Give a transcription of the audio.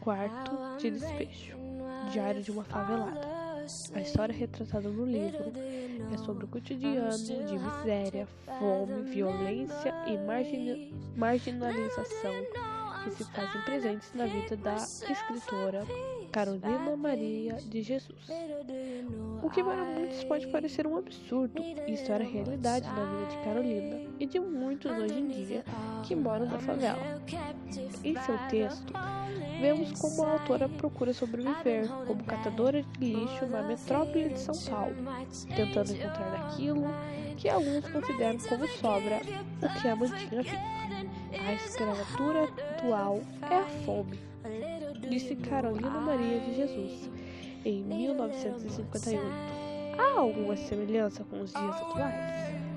Quarto de despejo. Diário de uma favelada. A história retratada no livro é sobre o cotidiano de miséria, fome, violência e marginalização que se fazem presentes na vida da escritora Carolina Maria de Jesus. O que para muitos pode parecer um absurdo, isso era realidade na vida de Carolina e de muitos hoje em dia que moram na favela. Em seu texto, vemos como a autora procura sobreviver como catadora de lixo na metrópole de São Paulo, tentando encontrar aquilo que alguns consideram como sobra o que a mantinha viva. A escravatura atual é a fome, disse Carolina Maria de Jesus em 1958. Há alguma semelhança com os dias atuais?